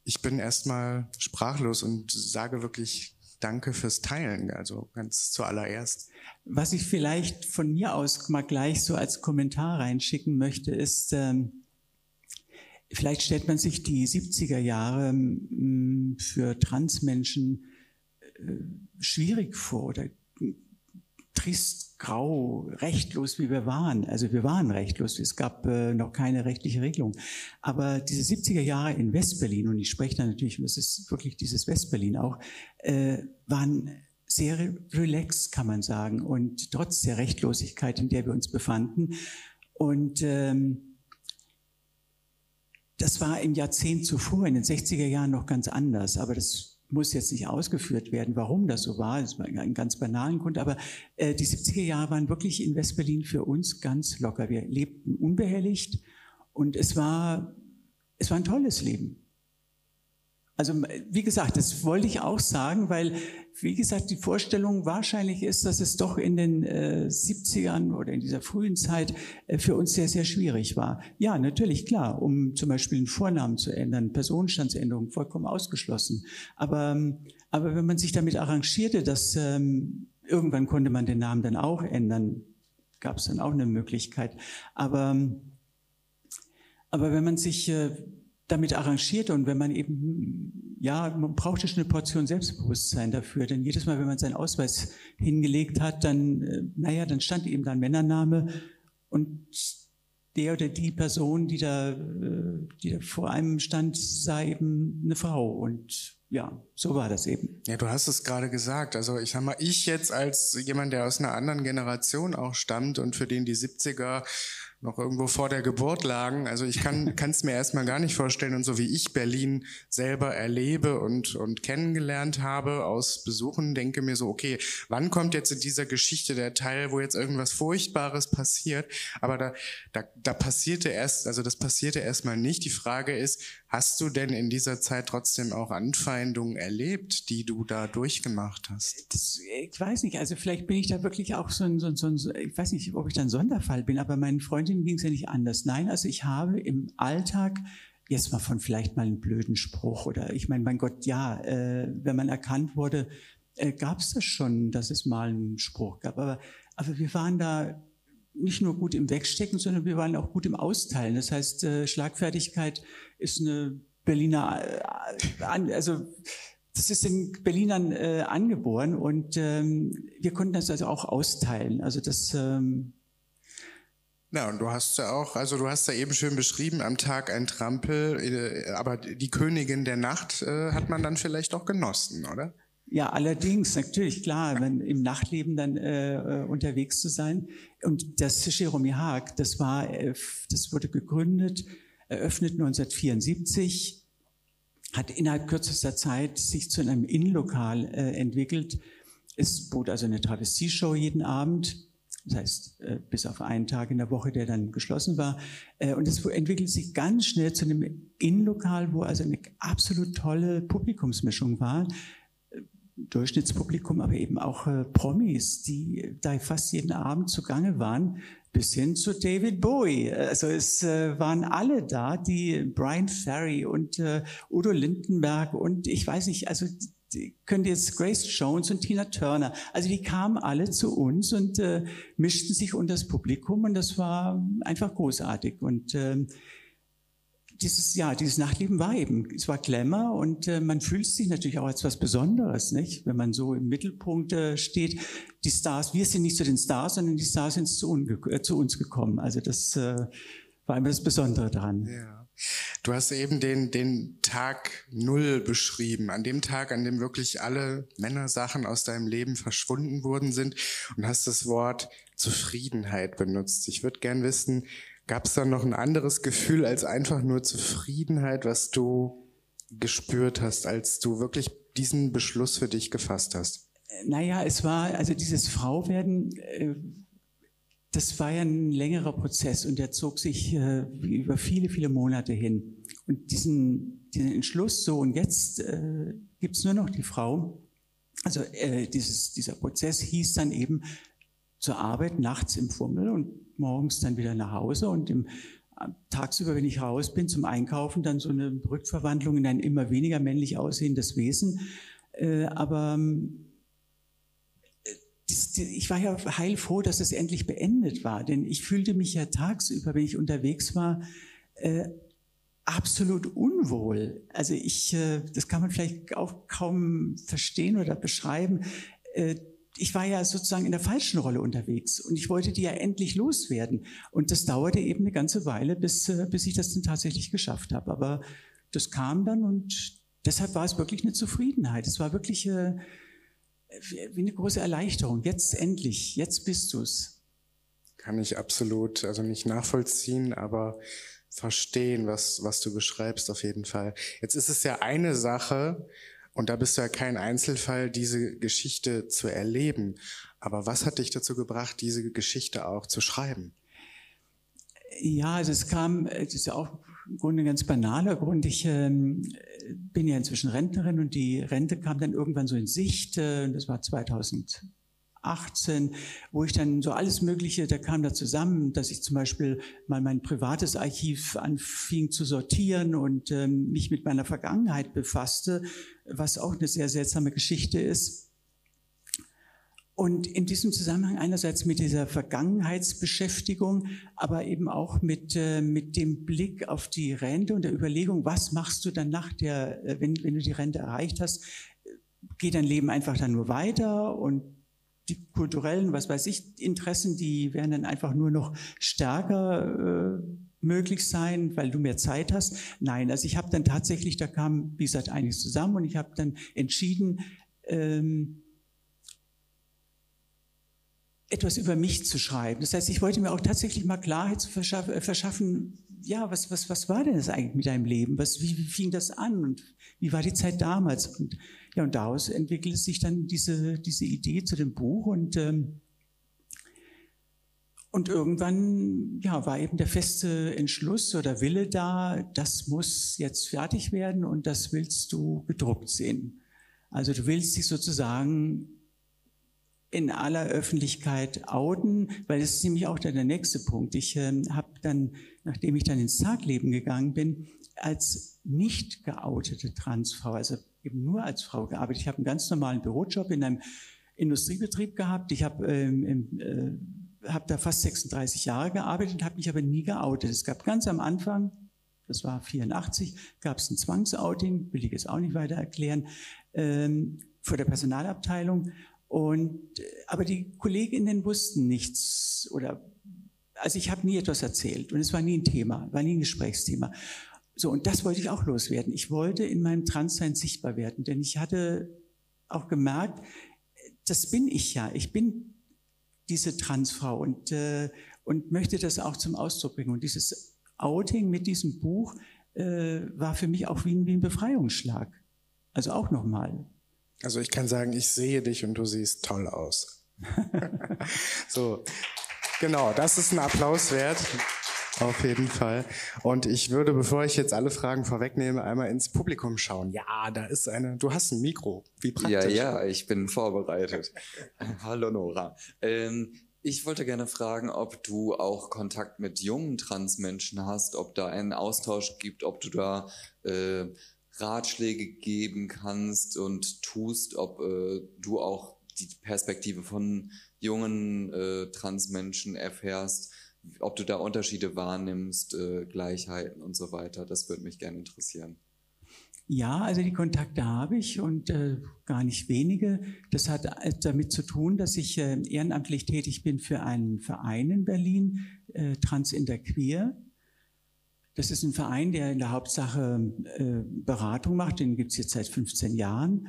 Ich bin erstmal sprachlos und sage wirklich Danke fürs Teilen, also ganz zuallererst.
Was ich vielleicht von mir aus mal gleich so als Kommentar reinschicken möchte, ist, ähm, Vielleicht stellt man sich die 70er Jahre hm, für Transmenschen schwierig vor oder trist, grau, rechtlos, wie wir waren. Also wir waren rechtlos, es gab äh, noch keine rechtliche Regelung. Aber diese 70er Jahre in Westberlin, und ich spreche da natürlich, das ist wirklich dieses Westberlin auch, äh, waren sehr relaxed, kann man sagen, und trotz der Rechtlosigkeit, in der wir uns befanden. Und ähm, das war im Jahrzehnt zuvor, in den 60er Jahren noch ganz anders, aber das muss jetzt nicht ausgeführt werden, warum das so war. Das war ein ganz banalen Grund, aber äh, die 70er Jahre waren wirklich in Westberlin für uns ganz locker. Wir lebten unbehelligt und es war, es war ein tolles Leben. Also wie gesagt, das wollte ich auch sagen, weil, wie gesagt, die Vorstellung wahrscheinlich ist, dass es doch in den äh, 70ern oder in dieser frühen Zeit äh, für uns sehr, sehr schwierig war. Ja, natürlich, klar, um zum Beispiel einen Vornamen zu ändern, Personenstandsänderung, vollkommen ausgeschlossen. Aber, ähm, aber wenn man sich damit arrangierte, dass ähm, irgendwann konnte man den Namen dann auch ändern, gab es dann auch eine Möglichkeit. Aber, ähm, aber wenn man sich... Äh, damit arrangiert und wenn man eben, ja, man brauchte schon eine Portion Selbstbewusstsein dafür, denn jedes Mal, wenn man seinen Ausweis hingelegt hat, dann, äh, naja, dann stand eben da ein Männername und der oder die Person, die da, äh, die da vor einem stand, sei eben eine Frau und ja, so war das eben.
Ja, du hast es gerade gesagt. Also ich sag mal, ich jetzt als jemand, der aus einer anderen Generation auch stammt und für den die 70er noch irgendwo vor der Geburt lagen. Also ich kann es mir erstmal gar nicht vorstellen. Und so wie ich Berlin selber erlebe und, und kennengelernt habe aus Besuchen, denke mir so, okay, wann kommt jetzt in dieser Geschichte der Teil, wo jetzt irgendwas Furchtbares passiert? Aber da, da, da passierte erst, also das passierte erstmal nicht. Die Frage ist, hast du denn in dieser Zeit trotzdem auch Anfeindungen erlebt, die du da durchgemacht hast?
Das, ich weiß nicht, also vielleicht bin ich da wirklich auch so ein, so ein, so ein ich weiß nicht, ob ich da ein Sonderfall bin, aber meinen Freund Freundin ging es ja nicht anders. Nein, also ich habe im Alltag jetzt mal von vielleicht mal einem blöden Spruch oder ich meine, mein Gott, ja, äh, wenn man erkannt wurde, äh, gab es das schon, dass es mal einen Spruch gab. Aber, aber wir waren da nicht nur gut im Wegstecken, sondern wir waren auch gut im Austeilen. Das heißt, äh, Schlagfertigkeit ist eine Berliner, äh, also das ist den Berlinern äh, angeboren und ähm, wir konnten das also auch austeilen. Also das ähm,
ja, und du hast ja auch, also du hast ja eben schön beschrieben, am Tag ein Trampel, äh, aber die Königin der Nacht äh, hat man dann vielleicht auch genossen, oder?
Ja, allerdings, natürlich, klar, wenn im Nachtleben dann äh, äh unterwegs zu sein. Und das Jeremy Haag, das war, äh, das wurde gegründet eröffnet 1974, hat innerhalb kürzester Zeit sich zu einem Innenlokal äh, entwickelt. Es bot also eine Travestieshow jeden Abend. Das heißt, äh, bis auf einen Tag in der Woche, der dann geschlossen war. Äh, und es entwickelt sich ganz schnell zu einem Innenlokal, wo also eine absolut tolle Publikumsmischung war. Durchschnittspublikum, aber eben auch äh, Promis, die da fast jeden Abend zugange waren, bis hin zu David Bowie. Also es äh, waren alle da, die Brian Ferry und äh, Udo Lindenberg und ich weiß nicht, also könnt jetzt Grace Jones und Tina Turner. Also die kamen alle zu uns und äh, mischten sich unter das Publikum und das war einfach großartig. Und äh, dieses, ja, dieses Nachtleben war eben, es war Glamour und äh, man fühlt sich natürlich auch als was Besonderes, nicht? Wenn man so im Mittelpunkt äh, steht. Die Stars, wir sind nicht zu den Stars, sondern die Stars sind zu, äh, zu uns gekommen. Also das äh, war immer das Besondere daran.
Ja. Du hast eben den, den Tag Null beschrieben, an dem Tag, an dem wirklich alle Männersachen aus deinem Leben verschwunden worden sind und hast das Wort Zufriedenheit benutzt. Ich würde gern wissen, Gab es da noch ein anderes Gefühl als einfach nur Zufriedenheit, was du gespürt hast, als du wirklich diesen Beschluss für dich gefasst hast?
Naja, es war, also dieses Frauwerden, äh, das war ja ein längerer Prozess und der zog sich äh, über viele, viele Monate hin. Und diesen, diesen Entschluss, so und jetzt äh, gibt es nur noch die Frau, also äh, dieses, dieser Prozess hieß dann eben zur Arbeit nachts im Fummel und morgens dann wieder nach Hause und im, tagsüber, wenn ich raus bin zum Einkaufen, dann so eine Rückverwandlung in ein immer weniger männlich aussehendes Wesen. Äh, aber äh, ich war ja heilfroh, dass es endlich beendet war, denn ich fühlte mich ja tagsüber, wenn ich unterwegs war, äh, absolut unwohl. Also ich, äh, das kann man vielleicht auch kaum verstehen oder beschreiben. Äh, ich war ja sozusagen in der falschen Rolle unterwegs und ich wollte die ja endlich loswerden. Und das dauerte eben eine ganze Weile, bis, äh, bis ich das dann tatsächlich geschafft habe. Aber das kam dann und deshalb war es wirklich eine Zufriedenheit. Es war wirklich äh, wie eine große Erleichterung. Jetzt endlich, jetzt bist du's.
Kann ich absolut, also nicht nachvollziehen, aber verstehen, was, was du beschreibst auf jeden Fall. Jetzt ist es ja eine Sache, und da bist du ja kein Einzelfall, diese Geschichte zu erleben. Aber was hat dich dazu gebracht, diese Geschichte auch zu schreiben?
Ja, also es kam, das ist auch im Grunde ein ganz banaler Grund. Ich ähm, bin ja inzwischen Rentnerin und die Rente kam dann irgendwann so in Sicht. Äh, das war 2000. 18, wo ich dann so alles Mögliche, da kam da zusammen, dass ich zum Beispiel mal mein privates Archiv anfing zu sortieren und ähm, mich mit meiner Vergangenheit befasste, was auch eine sehr seltsame Geschichte ist. Und in diesem Zusammenhang einerseits mit dieser Vergangenheitsbeschäftigung, aber eben auch mit, äh, mit dem Blick auf die Rente und der Überlegung, was machst du dann nach der, äh, wenn, wenn du die Rente erreicht hast, geht dein Leben einfach dann nur weiter und die kulturellen, was weiß ich, Interessen, die werden dann einfach nur noch stärker äh, möglich sein, weil du mehr Zeit hast. Nein, also ich habe dann tatsächlich, da kam, wie gesagt, einiges zusammen und ich habe dann entschieden, ähm, etwas über mich zu schreiben. Das heißt, ich wollte mir auch tatsächlich mal Klarheit zu verschaffen, äh, verschaffen ja, was, was, was war denn das eigentlich mit deinem Leben? Was, wie, wie fing das an und wie war die Zeit damals? Und ja, und daraus entwickelte sich dann diese, diese Idee zu dem Buch und, ähm, und irgendwann ja, war eben der feste Entschluss oder Wille da, das muss jetzt fertig werden und das willst du gedruckt sehen. Also du willst dich sozusagen in aller Öffentlichkeit outen, weil das ist nämlich auch dann der nächste Punkt. Ich äh, habe dann, nachdem ich dann ins Tagleben gegangen bin, als nicht geoutete Transfrau, also eben nur als Frau gearbeitet. Ich habe einen ganz normalen Bürojob in einem Industriebetrieb gehabt. Ich habe ähm, äh, hab da fast 36 Jahre gearbeitet, habe mich aber nie geoutet. Es gab ganz am Anfang, das war 84, gab es ein Zwangsouting, will ich jetzt auch nicht weiter erklären, ähm, vor der Personalabteilung. Und, äh, aber die Kolleginnen wussten nichts oder also ich habe nie etwas erzählt und es war nie ein Thema, war nie ein Gesprächsthema. So, und das wollte ich auch loswerden. Ich wollte in meinem Transsein sichtbar werden, denn ich hatte auch gemerkt, das bin ich ja. Ich bin diese Transfrau und, äh, und möchte das auch zum Ausdruck bringen. Und dieses Outing mit diesem Buch äh, war für mich auch wie ein, wie ein Befreiungsschlag. Also auch nochmal.
Also ich kann sagen, ich sehe dich und du siehst toll aus. so, genau, das ist ein Applaus wert. Auf jeden Fall. Und ich würde, bevor ich jetzt alle Fragen vorwegnehme, einmal ins Publikum schauen. Ja, da ist eine, du hast ein Mikro. Wie praktisch.
Ja, ja, ich bin vorbereitet. Hallo Nora. Ähm, ich wollte gerne fragen, ob du auch Kontakt mit jungen Transmenschen hast, ob da einen Austausch gibt, ob du da äh, Ratschläge geben kannst und tust, ob äh, du auch die Perspektive von jungen äh, Transmenschen erfährst, ob du da Unterschiede wahrnimmst, äh, Gleichheiten und so weiter. Das würde mich gerne interessieren.
Ja, also die Kontakte habe ich und äh, gar nicht wenige. Das hat damit zu tun, dass ich äh, ehrenamtlich tätig bin für einen Verein in Berlin, äh, Trans Queer. Das ist ein Verein, der in der Hauptsache äh, Beratung macht. Den gibt es jetzt seit 15 Jahren.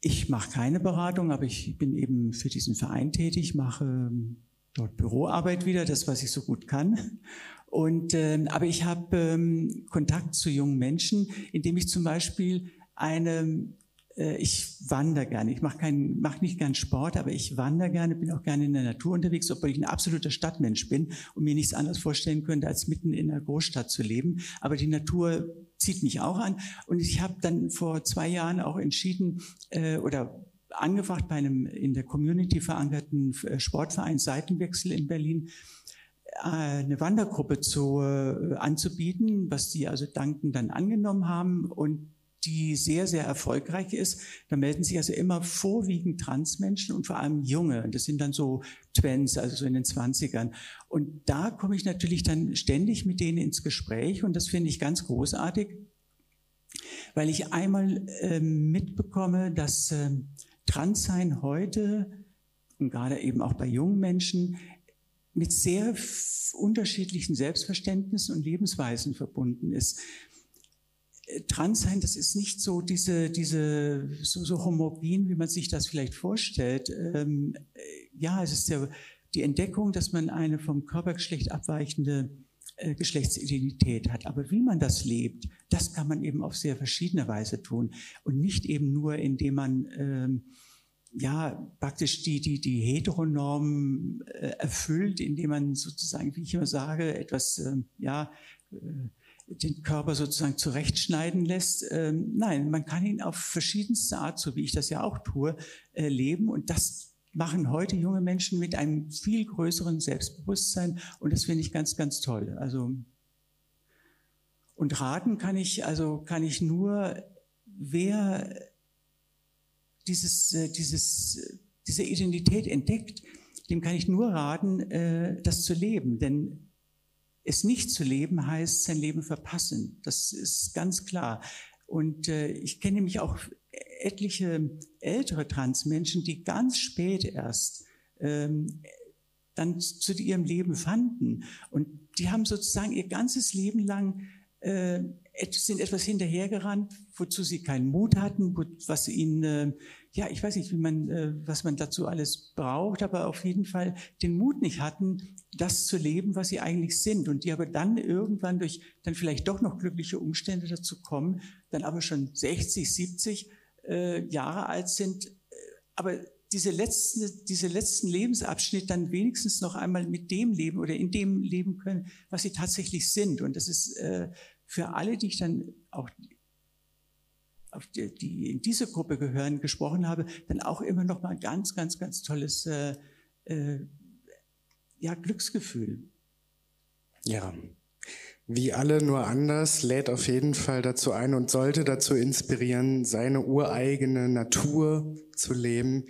Ich mache keine Beratung, aber ich bin eben für diesen Verein tätig, mache ähm, dort Büroarbeit wieder, das, was ich so gut kann. Und, äh, aber ich habe ähm, Kontakt zu jungen Menschen, indem ich zum Beispiel eine ich wandere gerne. Ich mache mache nicht gern Sport, aber ich wandere gerne, bin auch gerne in der Natur unterwegs, obwohl ich ein absoluter Stadtmensch bin und mir nichts anderes vorstellen könnte, als mitten in einer Großstadt zu leben. Aber die Natur zieht mich auch an. Und ich habe dann vor zwei Jahren auch entschieden äh, oder angefangen bei einem in der Community verankerten äh, Sportverein Seitenwechsel in Berlin äh, eine Wandergruppe zu, äh, anzubieten, was die also dankend dann angenommen haben und die sehr, sehr erfolgreich ist. Da melden sich also immer vorwiegend Transmenschen und vor allem Junge. Das sind dann so Twins, also so in den Zwanzigern. Und da komme ich natürlich dann ständig mit denen ins Gespräch und das finde ich ganz großartig, weil ich einmal äh, mitbekomme, dass äh, Transsein heute und gerade eben auch bei jungen Menschen mit sehr unterschiedlichen Selbstverständnissen und Lebensweisen verbunden ist. Äh, trans sein, das ist nicht so diese, diese so, so homogen, wie man sich das vielleicht vorstellt. Ähm, äh, ja, es ist der, die Entdeckung, dass man eine vom Körpergeschlecht abweichende äh, Geschlechtsidentität hat. Aber wie man das lebt, das kann man eben auf sehr verschiedene Weise tun und nicht eben nur, indem man ähm, ja praktisch die die die Heteronorm äh, erfüllt, indem man sozusagen, wie ich immer sage, etwas äh, ja äh, den Körper sozusagen zurechtschneiden lässt. Ähm, nein, man kann ihn auf verschiedenste Art, so wie ich das ja auch tue, äh, leben. Und das machen heute junge Menschen mit einem viel größeren Selbstbewusstsein. Und das finde ich ganz, ganz toll. Also, und raten kann ich, also kann ich nur, wer dieses, äh, dieses, diese Identität entdeckt, dem kann ich nur raten, äh, das zu leben. Denn es nicht zu leben heißt sein Leben verpassen. Das ist ganz klar. Und äh, ich kenne nämlich auch etliche ältere Transmenschen, die ganz spät erst ähm, dann zu ihrem Leben fanden. Und die haben sozusagen ihr ganzes Leben lang äh, sind etwas hinterhergerannt, wozu sie keinen Mut hatten, was ihnen, äh, ja, ich weiß nicht, wie man, äh, was man dazu alles braucht, aber auf jeden Fall den Mut nicht hatten, das zu leben, was sie eigentlich sind. Und die aber dann irgendwann durch dann vielleicht doch noch glückliche Umstände dazu kommen, dann aber schon 60, 70 äh, Jahre alt sind, aber diese letzten, diese letzten Lebensabschnitt dann wenigstens noch einmal mit dem leben oder in dem leben können, was sie tatsächlich sind. Und das ist äh, für alle, die ich dann auch auf die, die in diese Gruppe gehören, gesprochen habe, dann auch immer noch mal ein ganz, ganz, ganz tolles äh, äh, ja, Glücksgefühl.
Ja, wie alle nur anders, lädt auf jeden Fall dazu ein und sollte dazu inspirieren, seine ureigene Natur zu leben.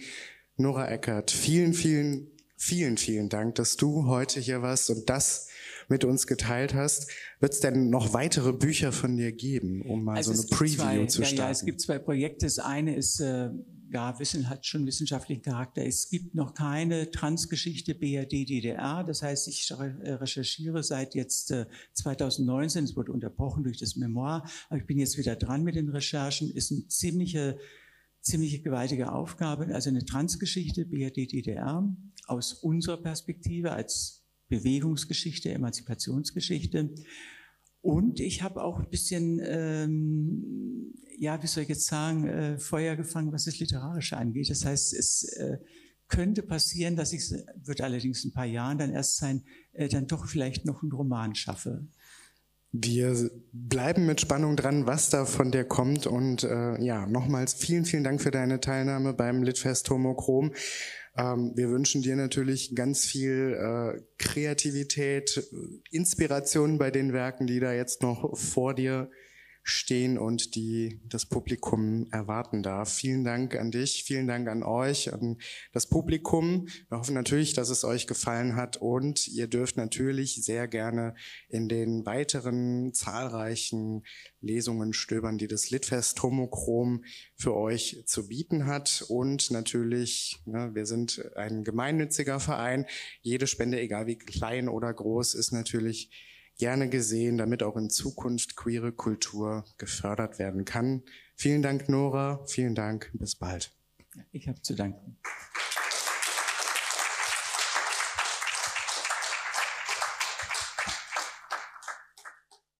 Nora Eckert, vielen, vielen, vielen, vielen Dank, dass du heute hier warst und das mit uns geteilt hast. Wird es denn noch weitere Bücher von dir geben, um mal also so eine Preview
zwei,
zu starten?
Ja, ja, es gibt zwei Projekte. Das eine ist, äh, ja, Wissen hat schon wissenschaftlichen Charakter. Es gibt noch keine Transgeschichte BRD DDR. Das heißt, ich recherchiere seit jetzt äh, 2019. Es wurde unterbrochen durch das Memoir. Aber ich bin jetzt wieder dran mit den Recherchen. Ist eine ziemliche ziemliche gewaltige Aufgabe, also eine Transgeschichte BRD DDR aus unserer Perspektive als Bewegungsgeschichte, Emanzipationsgeschichte. Und ich habe auch ein bisschen, ähm, ja, wie soll ich jetzt sagen, äh, Feuer gefangen, was das Literarische angeht. Das heißt, es äh, könnte passieren, dass ich, wird allerdings ein paar Jahren dann erst sein, äh, dann doch vielleicht noch einen Roman schaffe.
Wir bleiben mit Spannung dran, was da von dir kommt. Und äh, ja, nochmals vielen, vielen Dank für deine Teilnahme beim Litfest Homochrom. Ähm, wir wünschen dir natürlich ganz viel äh, Kreativität, Inspiration bei den Werken, die da jetzt noch vor dir stehen und die das Publikum erwarten darf. Vielen Dank an dich, vielen Dank an euch, an das Publikum. Wir hoffen natürlich, dass es euch gefallen hat und ihr dürft natürlich sehr gerne in den weiteren zahlreichen Lesungen stöbern, die das Litfest Homochrom für euch zu bieten hat. Und natürlich, ne, wir sind ein gemeinnütziger Verein. Jede Spende, egal wie klein oder groß, ist natürlich gerne gesehen, damit auch in Zukunft queere Kultur gefördert werden kann. Vielen Dank, Nora. Vielen Dank. Bis bald.
Ich habe zu danken.